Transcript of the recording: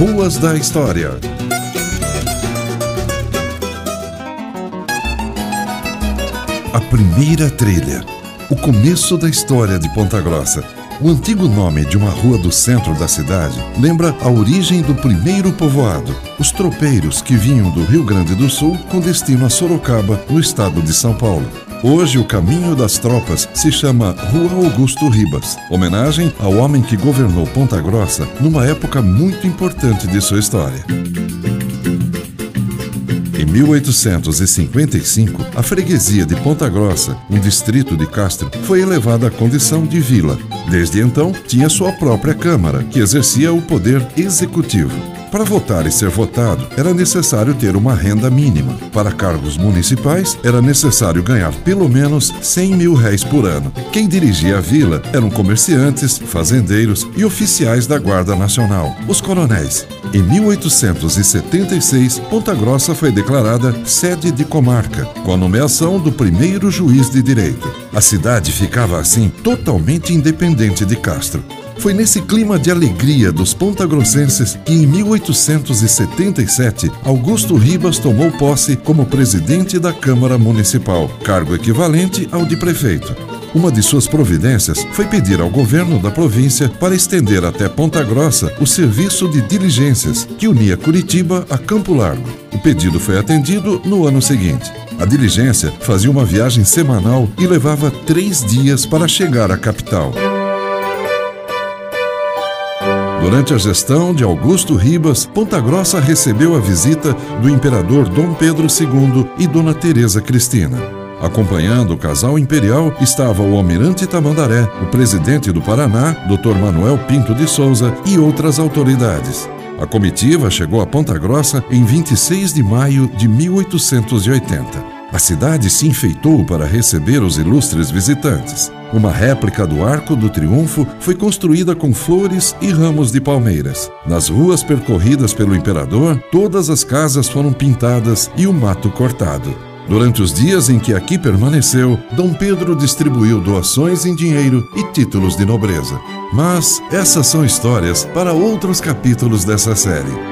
Ruas da História. A primeira trilha. O começo da história de Ponta Grossa. O antigo nome de uma rua do centro da cidade lembra a origem do primeiro povoado, os tropeiros que vinham do Rio Grande do Sul com destino a Sorocaba, no estado de São Paulo. Hoje, o caminho das tropas se chama Rua Augusto Ribas, homenagem ao homem que governou Ponta Grossa numa época muito importante de sua história. Em 1855, a freguesia de Ponta Grossa, um distrito de Castro, foi elevada à condição de vila. Desde então, tinha sua própria Câmara, que exercia o poder executivo. Para votar e ser votado, era necessário ter uma renda mínima. Para cargos municipais, era necessário ganhar pelo menos 100 mil réis por ano. Quem dirigia a vila eram comerciantes, fazendeiros e oficiais da Guarda Nacional, os coronéis. Em 1876, Ponta Grossa foi declarada sede de comarca, com a nomeação do primeiro juiz de direito. A cidade ficava assim totalmente independente de Castro. Foi nesse clima de alegria dos pontagrossenses que, em 1877, Augusto Ribas tomou posse como presidente da Câmara Municipal, cargo equivalente ao de prefeito. Uma de suas providências foi pedir ao governo da província para estender até Ponta Grossa o serviço de diligências que unia Curitiba a Campo Largo. O pedido foi atendido no ano seguinte. A diligência fazia uma viagem semanal e levava três dias para chegar à capital. Durante a gestão de Augusto Ribas, Ponta Grossa recebeu a visita do imperador Dom Pedro II e Dona Teresa Cristina. Acompanhando o casal imperial estava o almirante Tamandaré, o presidente do Paraná, Dr. Manuel Pinto de Souza e outras autoridades. A comitiva chegou a Ponta Grossa em 26 de maio de 1880. A cidade se enfeitou para receber os ilustres visitantes. Uma réplica do Arco do Triunfo foi construída com flores e ramos de palmeiras. Nas ruas percorridas pelo imperador, todas as casas foram pintadas e o mato cortado. Durante os dias em que aqui permaneceu, Dom Pedro distribuiu doações em dinheiro e títulos de nobreza. Mas essas são histórias para outros capítulos dessa série.